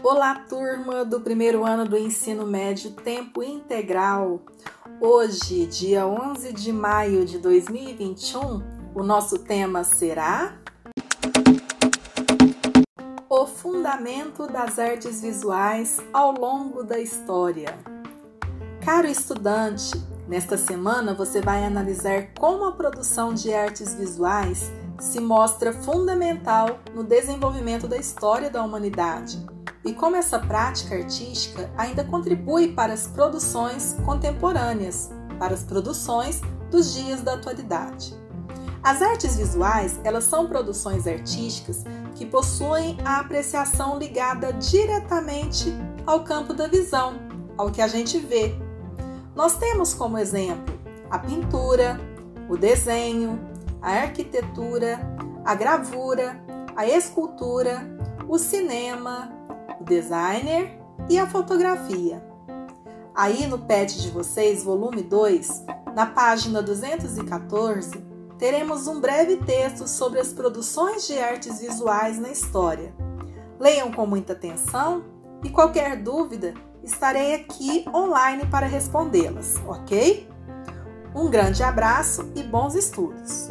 Olá, turma do primeiro ano do ensino médio tempo integral. Hoje, dia 11 de maio de 2021, o nosso tema será O fundamento das artes visuais ao longo da história. Caro estudante, nesta semana você vai analisar como a produção de artes visuais se mostra fundamental no desenvolvimento da história da humanidade e como essa prática artística ainda contribui para as produções contemporâneas, para as produções dos dias da atualidade. As artes visuais, elas são produções artísticas que possuem a apreciação ligada diretamente ao campo da visão, ao que a gente vê. Nós temos como exemplo a pintura, o desenho, a arquitetura, a gravura, a escultura, o cinema, o designer e a fotografia. Aí no PET de vocês, volume 2, na página 214, teremos um breve texto sobre as produções de artes visuais na história. Leiam com muita atenção e qualquer dúvida, estarei aqui online para respondê-las, ok? Um grande abraço e bons estudos!